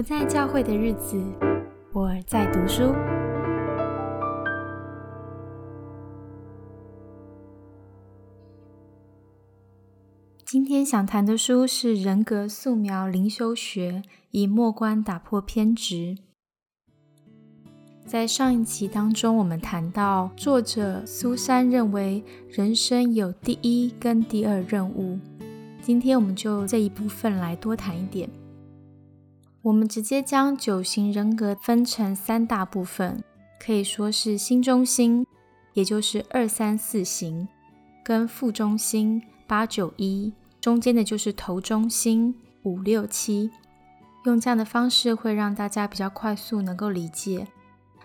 不在教会的日子，我在读书。今天想谈的书是《人格素描灵修学》，以末观打破偏执。在上一期当中，我们谈到作者苏珊认为人生有第一跟第二任务。今天我们就这一部分来多谈一点。我们直接将九型人格分成三大部分，可以说是心中心，也就是二三四型，跟腹中心八九一，中间的就是头中心五六七。用这样的方式会让大家比较快速能够理解。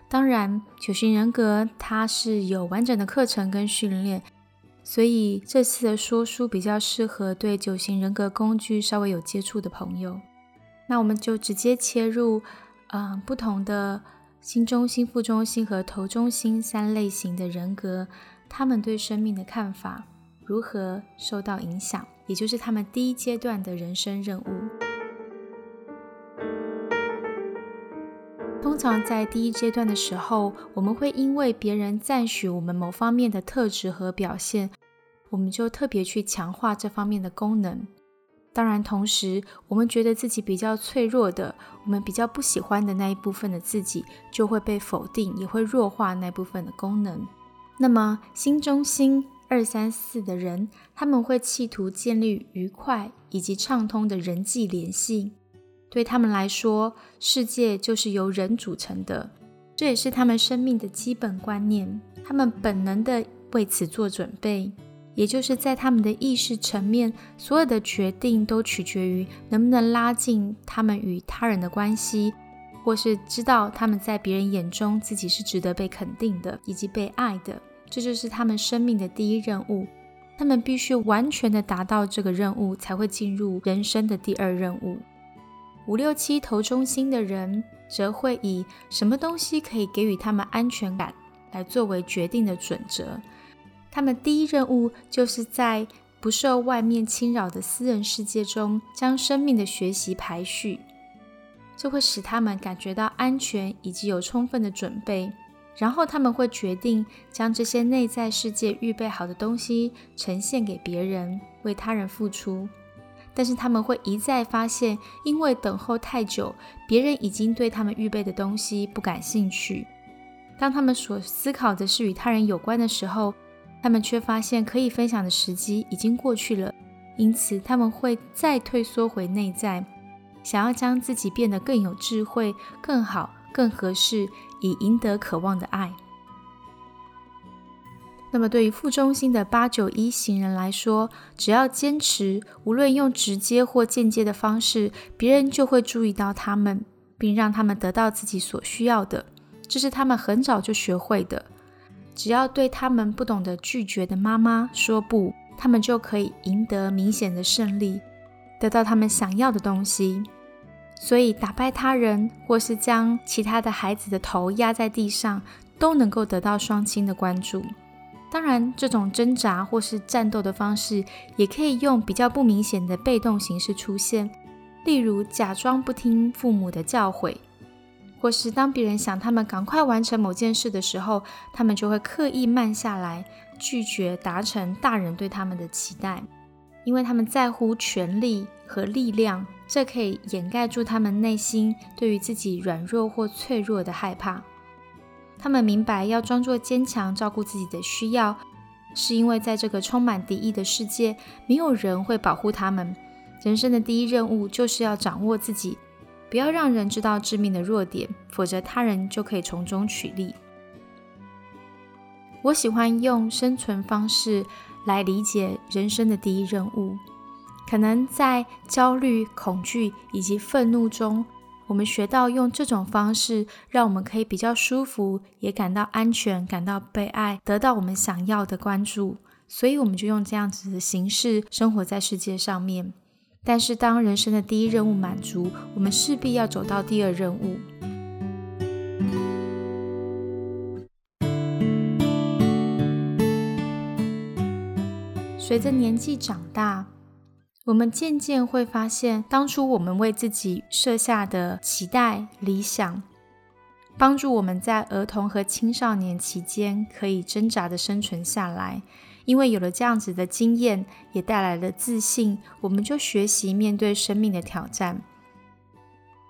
当然，九型人格它是有完整的课程跟训练，所以这次的说书比较适合对九型人格工具稍微有接触的朋友。那我们就直接切入，嗯，不同的心中心、腹中心和头中心三类型的人格，他们对生命的看法如何受到影响，也就是他们第一阶段的人生任务。通常在第一阶段的时候，我们会因为别人赞许我们某方面的特质和表现，我们就特别去强化这方面的功能。当然，同时我们觉得自己比较脆弱的，我们比较不喜欢的那一部分的自己，就会被否定，也会弱化那部分的功能。那么，心中心二三四的人，他们会企图建立愉快以及畅通的人际联系。对他们来说，世界就是由人组成的，这也是他们生命的基本观念。他们本能的为此做准备。也就是在他们的意识层面，所有的决定都取决于能不能拉近他们与他人的关系，或是知道他们在别人眼中自己是值得被肯定的，以及被爱的。这就是他们生命的第一任务。他们必须完全的达到这个任务，才会进入人生的第二任务。五六七头中心的人，则会以什么东西可以给予他们安全感，来作为决定的准则。他们第一任务就是在不受外面侵扰的私人世界中，将生命的学习排序，这会使他们感觉到安全以及有充分的准备。然后他们会决定将这些内在世界预备好的东西呈现给别人，为他人付出。但是他们会一再发现，因为等候太久，别人已经对他们预备的东西不感兴趣。当他们所思考的是与他人有关的时候，他们却发现可以分享的时机已经过去了，因此他们会再退缩回内在，想要将自己变得更有智慧、更好、更合适，以赢得渴望的爱。那么，对于副中心的八九一行人来说，只要坚持，无论用直接或间接的方式，别人就会注意到他们，并让他们得到自己所需要的。这是他们很早就学会的。只要对他们不懂得拒绝的妈妈说不，他们就可以赢得明显的胜利，得到他们想要的东西。所以，打败他人，或是将其他的孩子的头压在地上，都能够得到双亲的关注。当然，这种挣扎或是战斗的方式，也可以用比较不明显的被动形式出现，例如假装不听父母的教诲。或是当别人想他们赶快完成某件事的时候，他们就会刻意慢下来，拒绝达成大人对他们的期待，因为他们在乎权力和力量，这可以掩盖住他们内心对于自己软弱或脆弱的害怕。他们明白要装作坚强，照顾自己的需要，是因为在这个充满敌意的世界，没有人会保护他们。人生的第一任务就是要掌握自己。不要让人知道致命的弱点，否则他人就可以从中取利。我喜欢用生存方式来理解人生的第一任务。可能在焦虑、恐惧以及愤怒中，我们学到用这种方式，让我们可以比较舒服，也感到安全，感到被爱，得到我们想要的关注。所以，我们就用这样子的形式生活在世界上面。但是，当人生的第一任务满足，我们势必要走到第二任务。随着年纪长大，我们渐渐会发现，当初我们为自己设下的期待、理想，帮助我们在儿童和青少年期间可以挣扎的生存下来。因为有了这样子的经验，也带来了自信，我们就学习面对生命的挑战。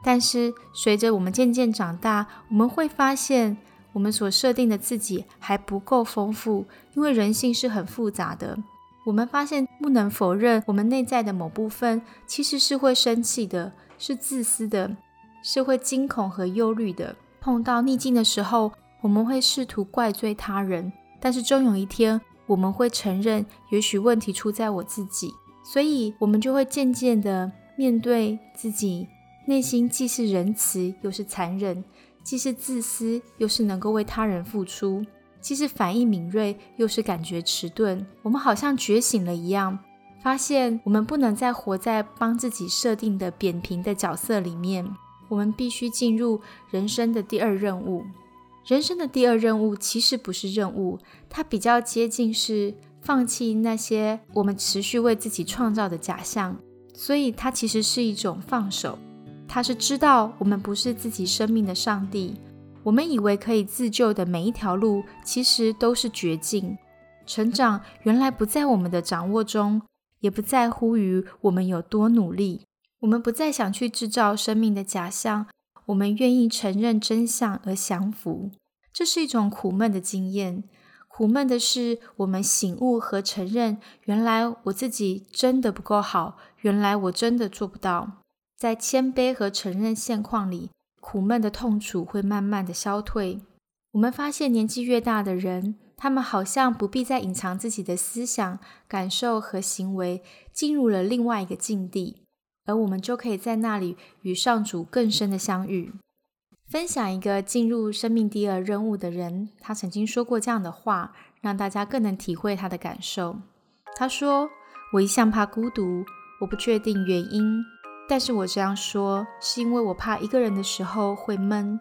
但是，随着我们渐渐长大，我们会发现，我们所设定的自己还不够丰富，因为人性是很复杂的。我们发现，不能否认，我们内在的某部分其实是会生气的，是自私的，是会惊恐和忧虑的。碰到逆境的时候，我们会试图怪罪他人，但是终有一天。我们会承认，也许问题出在我自己，所以我们就会渐渐的面对自己内心既是仁慈又是残忍，既是自私又是能够为他人付出，既是反应敏锐又是感觉迟钝。我们好像觉醒了一样，发现我们不能再活在帮自己设定的扁平的角色里面，我们必须进入人生的第二任务。人生的第二任务其实不是任务，它比较接近是放弃那些我们持续为自己创造的假象，所以它其实是一种放手。它是知道我们不是自己生命的上帝，我们以为可以自救的每一条路，其实都是绝境。成长原来不在我们的掌握中，也不在乎于我们有多努力。我们不再想去制造生命的假象。我们愿意承认真相而降服，这是一种苦闷的经验。苦闷的是，我们醒悟和承认，原来我自己真的不够好，原来我真的做不到。在谦卑和承认现况里，苦闷的痛楚会慢慢的消退。我们发现，年纪越大的人，他们好像不必再隐藏自己的思想、感受和行为，进入了另外一个境地。而我们就可以在那里与上主更深的相遇。分享一个进入生命第二任务的人，他曾经说过这样的话，让大家更能体会他的感受。他说：“我一向怕孤独，我不确定原因，但是我这样说是因为我怕一个人的时候会闷。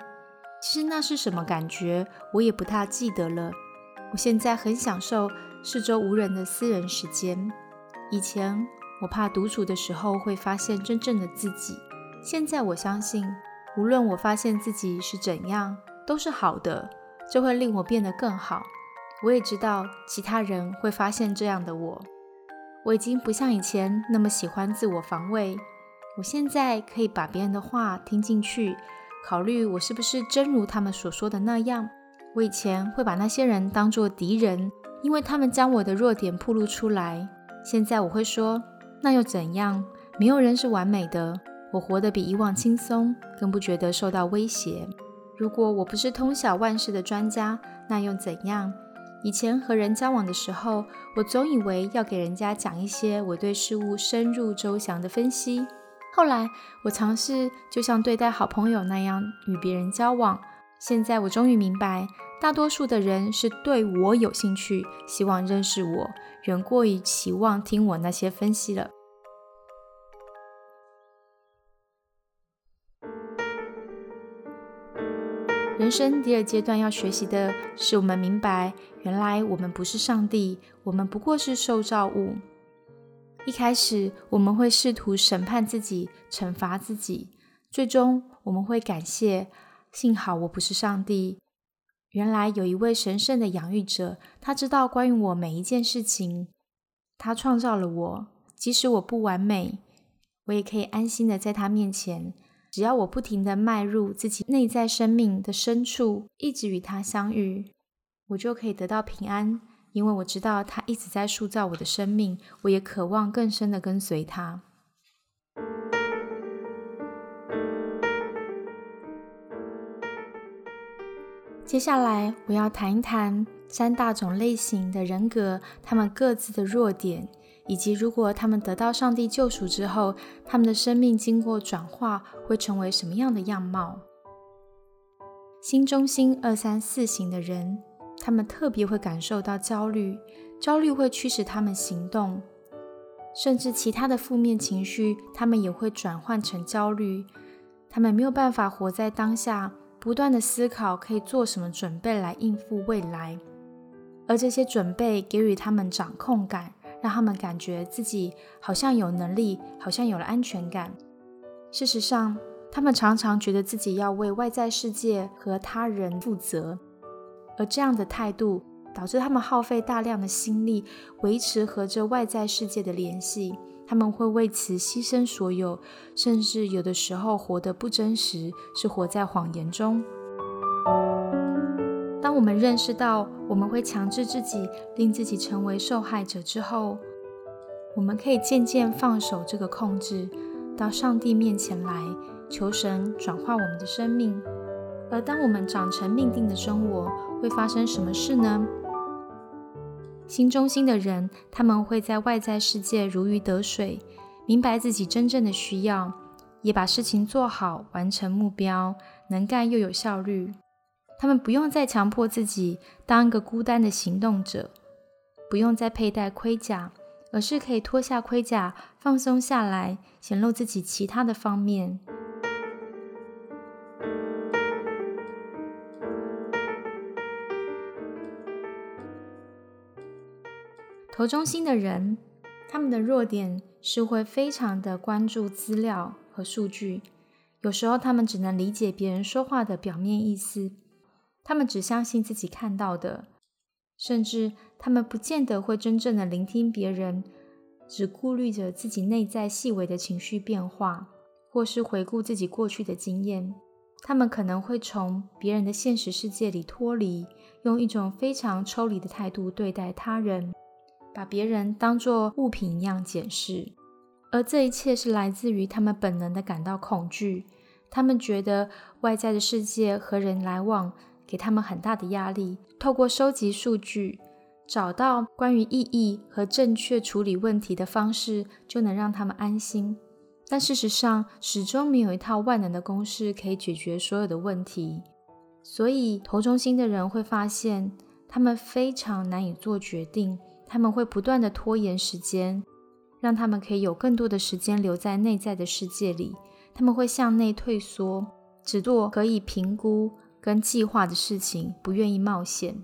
其实那是什么感觉，我也不太记得了。我现在很享受四周无人的私人时间，以前。”我怕独处的时候会发现真正的自己。现在我相信，无论我发现自己是怎样，都是好的，这会令我变得更好。我也知道其他人会发现这样的我。我已经不像以前那么喜欢自我防卫。我现在可以把别人的话听进去，考虑我是不是真如他们所说的那样。我以前会把那些人当作敌人，因为他们将我的弱点暴露出来。现在我会说。那又怎样？没有人是完美的。我活得比以往轻松，更不觉得受到威胁。如果我不是通晓万事的专家，那又怎样？以前和人交往的时候，我总以为要给人家讲一些我对事物深入周详的分析。后来我尝试就像对待好朋友那样与别人交往。现在我终于明白，大多数的人是对我有兴趣，希望认识我。远过于期望听我那些分析了。人生第二阶段要学习的是，我们明白，原来我们不是上帝，我们不过是受造物。一开始，我们会试图审判自己、惩罚自己，最终我们会感谢，幸好我不是上帝。原来有一位神圣的养育者，他知道关于我每一件事情，他创造了我，即使我不完美，我也可以安心的在他面前。只要我不停的迈入自己内在生命的深处，一直与他相遇，我就可以得到平安，因为我知道他一直在塑造我的生命，我也渴望更深的跟随他。接下来我要谈一谈三大种类型的人格，他们各自的弱点，以及如果他们得到上帝救赎之后，他们的生命经过转化会成为什么样的样貌。心中心二三四型的人，他们特别会感受到焦虑，焦虑会驱使他们行动，甚至其他的负面情绪，他们也会转换成焦虑。他们没有办法活在当下。不断的思考可以做什么准备来应付未来，而这些准备给予他们掌控感，让他们感觉自己好像有能力，好像有了安全感。事实上，他们常常觉得自己要为外在世界和他人负责，而这样的态度导致他们耗费大量的心力维持和这外在世界的联系。他们会为此牺牲所有，甚至有的时候活得不真实，是活在谎言中。当我们认识到我们会强制自己，令自己成为受害者之后，我们可以渐渐放手这个控制，到上帝面前来，求神转化我们的生命。而当我们长成命定的生活，会发生什么事呢？心中心的人，他们会在外在世界如鱼得水，明白自己真正的需要，也把事情做好，完成目标，能干又有效率。他们不用再强迫自己当一个孤单的行动者，不用再佩戴盔甲，而是可以脱下盔甲，放松下来，显露自己其他的方面。头中心的人，他们的弱点是会非常的关注资料和数据，有时候他们只能理解别人说话的表面意思。他们只相信自己看到的，甚至他们不见得会真正的聆听别人，只顾虑着自己内在细微的情绪变化，或是回顾自己过去的经验。他们可能会从别人的现实世界里脱离，用一种非常抽离的态度对待他人，把别人当作物品一样检视。而这一切是来自于他们本能的感到恐惧。他们觉得外在的世界和人来往。给他们很大的压力。透过收集数据，找到关于意义和正确处理问题的方式，就能让他们安心。但事实上，始终没有一套万能的公式可以解决所有的问题。所以，头中心的人会发现，他们非常难以做决定。他们会不断的拖延时间，让他们可以有更多的时间留在内在的世界里。他们会向内退缩，只做可以评估。跟计划的事情不愿意冒险。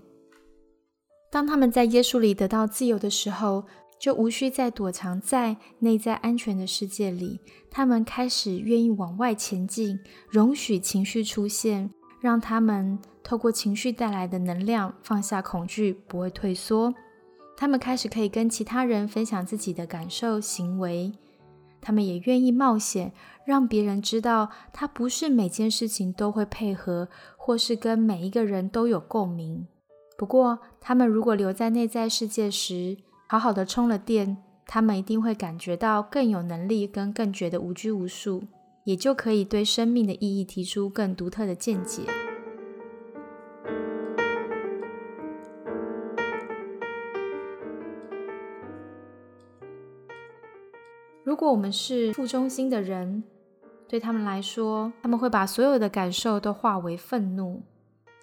当他们在耶稣里得到自由的时候，就无需再躲藏在内在安全的世界里。他们开始愿意往外前进，容许情绪出现，让他们透过情绪带来的能量放下恐惧，不会退缩。他们开始可以跟其他人分享自己的感受、行为。他们也愿意冒险，让别人知道他不是每件事情都会配合，或是跟每一个人都有共鸣。不过，他们如果留在内在世界时，好好的充了电，他们一定会感觉到更有能力，跟更觉得无拘无束，也就可以对生命的意义提出更独特的见解。如果我们是负中心的人，对他们来说，他们会把所有的感受都化为愤怒，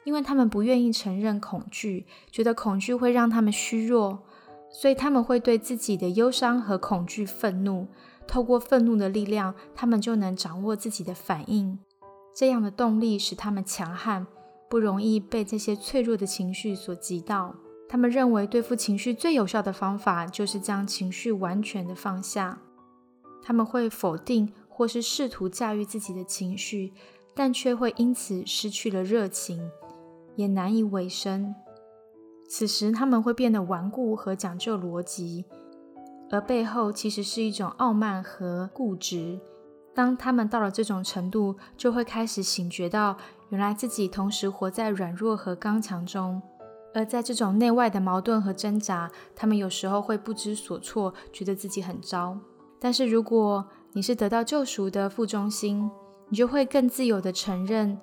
因为他们不愿意承认恐惧，觉得恐惧会让他们虚弱，所以他们会对自己的忧伤和恐惧愤怒。透过愤怒的力量，他们就能掌握自己的反应。这样的动力使他们强悍，不容易被这些脆弱的情绪所击倒。他们认为对付情绪最有效的方法，就是将情绪完全的放下。他们会否定或是试图驾驭自己的情绪，但却会因此失去了热情，也难以维生。此时，他们会变得顽固和讲究逻辑，而背后其实是一种傲慢和固执。当他们到了这种程度，就会开始醒觉到，原来自己同时活在软弱和刚强中。而在这种内外的矛盾和挣扎，他们有时候会不知所措，觉得自己很糟。但是，如果你是得到救赎的副中心，你就会更自由的承认，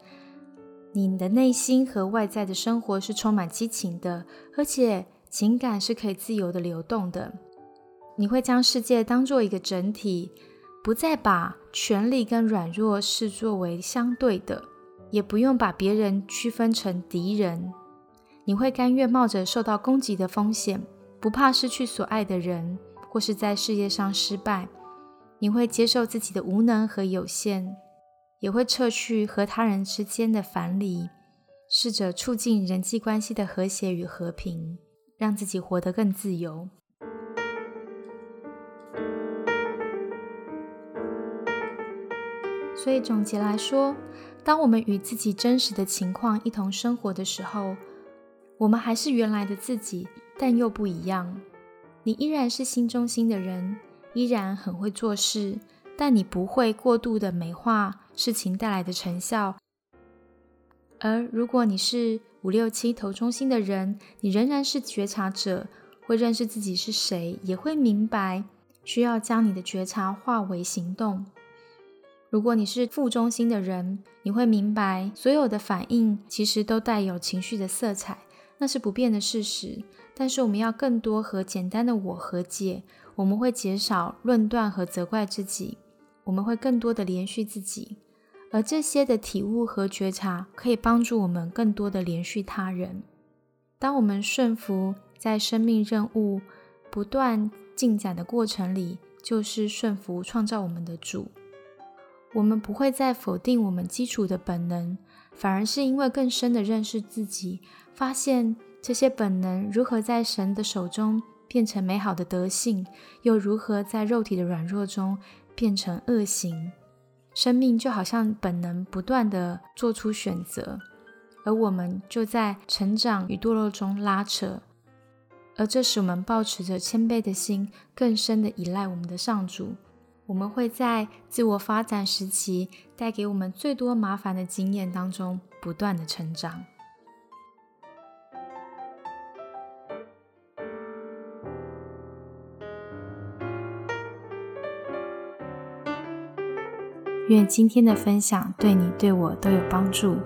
你的内心和外在的生活是充满激情的，而且情感是可以自由的流动的。你会将世界当做一个整体，不再把权力跟软弱视作为相对的，也不用把别人区分成敌人。你会甘愿冒着受到攻击的风险，不怕失去所爱的人。或是在事业上失败你会接受自己的无能和有限也会撤去和他人之间的樊篱试着促进人际关系的和谐与和平让自己活得更自由。所以总结来说当我们与自己真实的情况一同生活的时候我们还是原来的自己但又不一样。你依然是心中心的人，依然很会做事，但你不会过度的美化事情带来的成效。而如果你是五六七头中心的人，你仍然是觉察者，会认识自己是谁，也会明白需要将你的觉察化为行动。如果你是负中心的人，你会明白所有的反应其实都带有情绪的色彩，那是不变的事实。但是我们要更多和简单的我和解，我们会减少论断和责怪自己，我们会更多的连续自己，而这些的体悟和觉察可以帮助我们更多的连续他人。当我们顺服在生命任务不断进展的过程里，就是顺服创造我们的主。我们不会再否定我们基础的本能，反而是因为更深的认识自己，发现这些本能如何在神的手中变成美好的德性，又如何在肉体的软弱中变成恶行。生命就好像本能不断的做出选择，而我们就在成长与堕落中拉扯，而这使我们保持着谦卑的心，更深的依赖我们的上主。我们会在自我发展时期带给我们最多麻烦的经验当中不断的成长。愿今天的分享对你对我都有帮助。